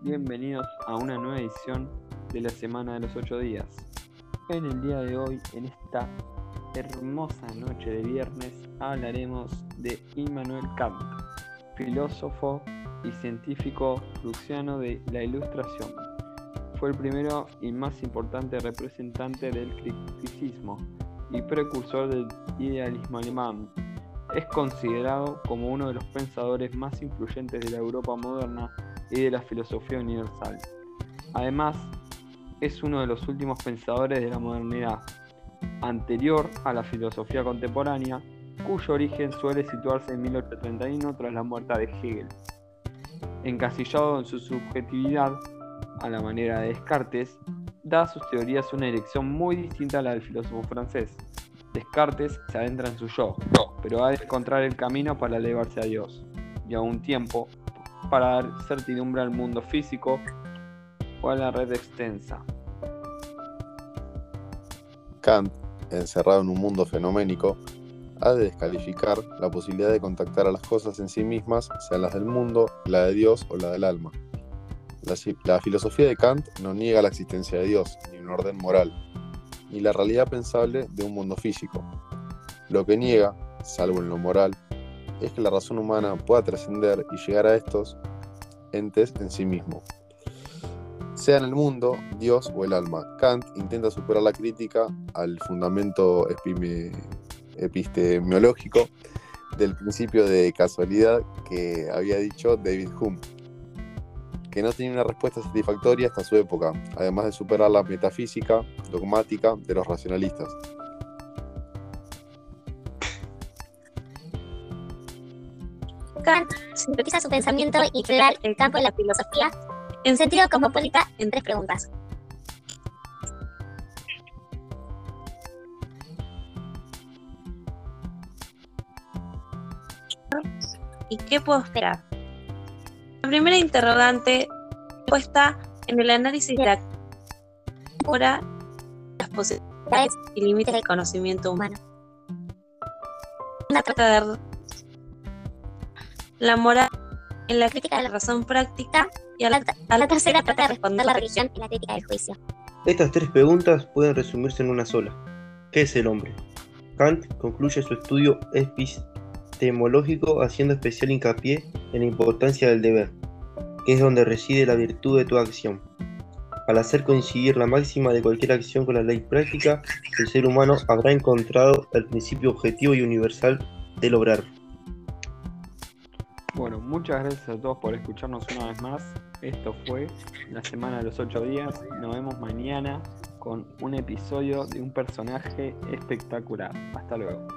bienvenidos a una nueva edición de la Semana de los Ocho Días. En el día de hoy, en esta hermosa noche de viernes, hablaremos de Immanuel Kant, filósofo y científico prusiano de la Ilustración. Fue el primero y más importante representante del criticismo y precursor del idealismo alemán. Es considerado como uno de los pensadores más influyentes de la Europa moderna y de la filosofía universal. Además, es uno de los últimos pensadores de la modernidad, anterior a la filosofía contemporánea, cuyo origen suele situarse en 1831 tras la muerte de Hegel. Encasillado en su subjetividad, a la manera de Descartes, da a sus teorías una dirección muy distinta a la del filósofo francés. Descartes se adentra en su yo, pero ha de encontrar el camino para elevarse a Dios, y a un tiempo para dar certidumbre al mundo físico o a la red extensa. Kant, encerrado en un mundo fenoménico, ha de descalificar la posibilidad de contactar a las cosas en sí mismas, sean las del mundo, la de Dios o la del alma. La, la, filosofía de Kant no niega la existencia de Dios, ni un orden moral, ni la realidad pensable de un mundo físico. Lo que niega, salvo en lo moral, es que la razón humana pueda trascender y llegar a estos entes en sí mismo. Sea en el mundo, Dios o el alma, Kant intenta superar la crítica al fundamento epistemológico del principio de casualidad que había dicho David Hume, que no tenía una respuesta satisfactoria hasta su época, además de superar la metafísica dogmática de los racionalistas. Kant sintetiza su pensamiento y el campo de la filosofía en sentido cosmopolita en tres preguntas. ¿Y qué puedo esperar? Primera interrogante puesta en el análisis de la ahora las posibilidades y límites del conocimiento humano. Una trata de la moral en la crítica de la razón práctica y a la, tercera trata de responder la religión en la crítica del juicio. Estas tres preguntas pueden resumirse en una sola. ¿Qué es el hombre? Kant concluye su estudio epistemológico haciendo especial hincapié en la importancia del deber, es donde reside la virtud de toda acción. Al hacer coincidir la máxima de cualquier acción con la ley práctica, el ser humano habrá encontrado el principio objetivo y universal del obrar. Bueno, muchas gracias a todos por escucharnos una vez más. Esto fue la semana de los ocho días. Nos vemos mañana con un episodio de un personaje espectacular. Hasta luego.